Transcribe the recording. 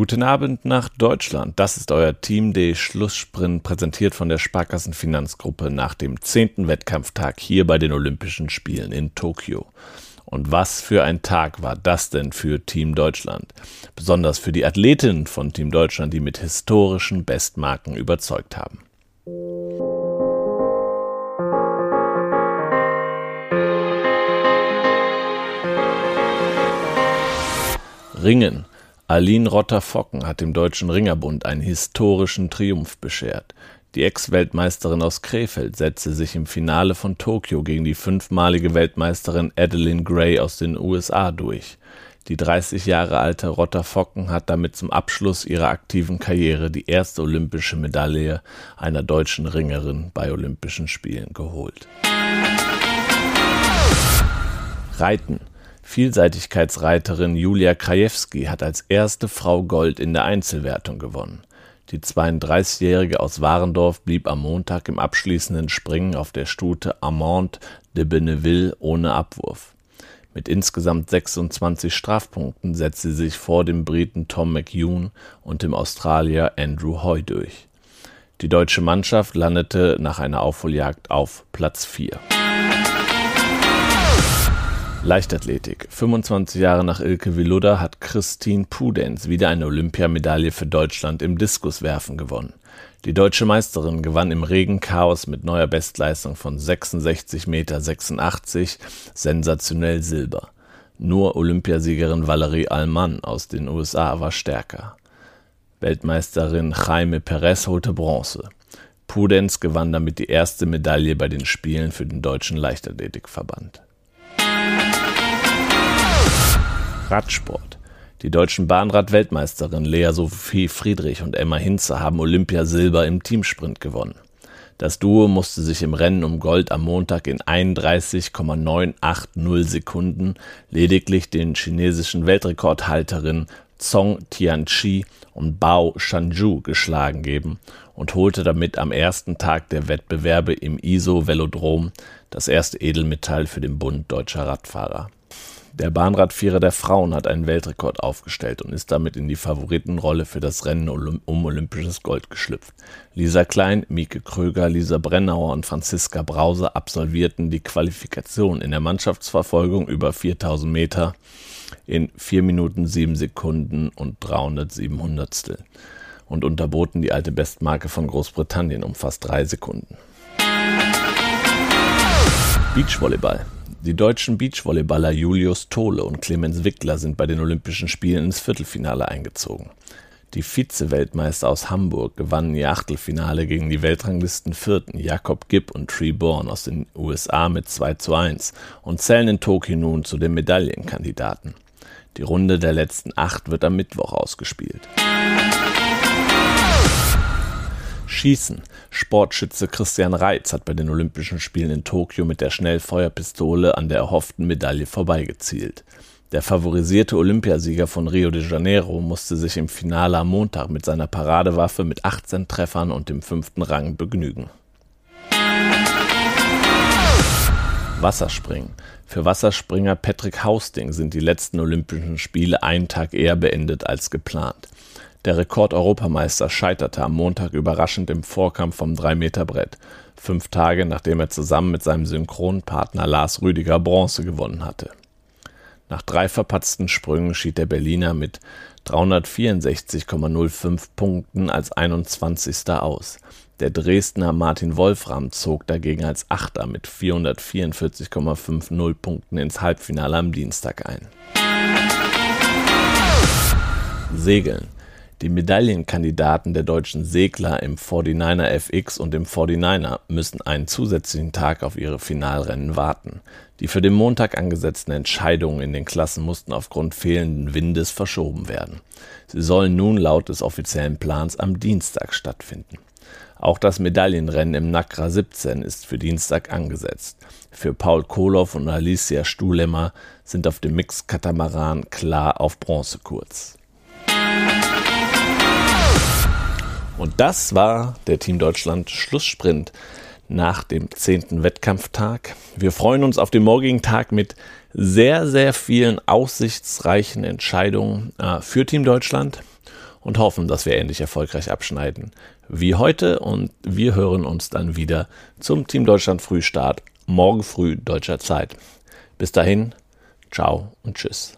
Guten Abend nach Deutschland. Das ist euer Team D Schlusssprint, präsentiert von der Sparkassen Finanzgruppe nach dem zehnten Wettkampftag hier bei den Olympischen Spielen in Tokio. Und was für ein Tag war das denn für Team Deutschland? Besonders für die Athletinnen von Team Deutschland, die mit historischen Bestmarken überzeugt haben. Ringen. Aline Rotter-Focken hat dem Deutschen Ringerbund einen historischen Triumph beschert. Die Ex-Weltmeisterin aus Krefeld setzte sich im Finale von Tokio gegen die fünfmalige Weltmeisterin Adeline Gray aus den USA durch. Die 30 Jahre alte Rotter-Focken hat damit zum Abschluss ihrer aktiven Karriere die erste olympische Medaille einer deutschen Ringerin bei Olympischen Spielen geholt. Reiten Vielseitigkeitsreiterin Julia Krajewski hat als erste Frau Gold in der Einzelwertung gewonnen. Die 32-Jährige aus Warendorf blieb am Montag im abschließenden Springen auf der Stute Amande de Benneville ohne Abwurf. Mit insgesamt 26 Strafpunkten setzte sie sich vor dem Briten Tom McEwen und dem Australier Andrew Hoy durch. Die deutsche Mannschaft landete nach einer Aufholjagd auf Platz 4. Leichtathletik. 25 Jahre nach Ilke Viluda hat Christine Pudenz wieder eine Olympiamedaille für Deutschland im Diskuswerfen gewonnen. Die deutsche Meisterin gewann im Regenchaos mit neuer Bestleistung von 66,86 Meter sensationell Silber. Nur Olympiasiegerin Valerie Allmann aus den USA war stärker. Weltmeisterin Jaime Perez holte Bronze. Pudenz gewann damit die erste Medaille bei den Spielen für den Deutschen Leichtathletikverband. Radsport. Die deutschen Bahnrad-Weltmeisterinnen Lea Sophie Friedrich und Emma Hinze haben Olympiasilber im Teamsprint gewonnen. Das Duo musste sich im Rennen um Gold am Montag in 31,980 Sekunden lediglich den chinesischen Weltrekordhalterinnen Zhong Tianqi und Bao Shanju geschlagen geben und holte damit am ersten Tag der Wettbewerbe im ISO-Velodrom das erste Edelmetall für den Bund deutscher Radfahrer. Der Bahnradvierer der Frauen hat einen Weltrekord aufgestellt und ist damit in die Favoritenrolle für das Rennen um olympisches Gold geschlüpft. Lisa Klein, Mieke Kröger, Lisa Brennauer und Franziska Brause absolvierten die Qualifikation in der Mannschaftsverfolgung über 4000 Meter in 4 Minuten 7 Sekunden und 307 Hundertstel und unterboten die alte Bestmarke von Großbritannien um fast 3 Sekunden. Beachvolleyball. Die deutschen Beachvolleyballer Julius Tole und Clemens Wickler sind bei den Olympischen Spielen ins Viertelfinale eingezogen. Die Vize-Weltmeister aus Hamburg gewannen ihr Achtelfinale gegen die Weltranglisten Vierten Jakob Gibb und Tree Bourne aus den USA mit 2 zu 1 und zählen in Tokio nun zu den Medaillenkandidaten. Die Runde der letzten acht wird am Mittwoch ausgespielt. Schießen. Sportschütze Christian Reitz hat bei den Olympischen Spielen in Tokio mit der Schnellfeuerpistole an der erhofften Medaille vorbeigezielt. Der favorisierte Olympiasieger von Rio de Janeiro musste sich im Finale am Montag mit seiner Paradewaffe mit 18 Treffern und dem fünften Rang begnügen. Wasserspringen. Für Wasserspringer Patrick Hausting sind die letzten Olympischen Spiele einen Tag eher beendet als geplant. Der Rekord-Europameister scheiterte am Montag überraschend im Vorkampf vom 3-Meter-Brett, fünf Tage nachdem er zusammen mit seinem Synchronpartner Lars Rüdiger Bronze gewonnen hatte. Nach drei verpatzten Sprüngen schied der Berliner mit 364,05 Punkten als 21. aus. Der Dresdner Martin Wolfram zog dagegen als Achter mit 444,50 Punkten ins Halbfinale am Dienstag ein. Segeln. Die Medaillenkandidaten der deutschen Segler im 49er FX und im 49er müssen einen zusätzlichen Tag auf ihre Finalrennen warten. Die für den Montag angesetzten Entscheidungen in den Klassen mussten aufgrund fehlenden Windes verschoben werden. Sie sollen nun laut des offiziellen Plans am Dienstag stattfinden. Auch das Medaillenrennen im Nakra 17 ist für Dienstag angesetzt. Für Paul Koloff und Alicia Stuhlemmer sind auf dem Mix-Katamaran klar auf Bronzekurs. Und das war der Team Deutschland Schlusssprint nach dem zehnten Wettkampftag. Wir freuen uns auf den morgigen Tag mit sehr, sehr vielen aussichtsreichen Entscheidungen äh, für Team Deutschland. und hoffen, dass wir ähnlich erfolgreich abschneiden wie heute und wir hören uns dann wieder zum Team Deutschland Frühstart morgen früh deutscher Zeit. Bis dahin, ciao und tschüss.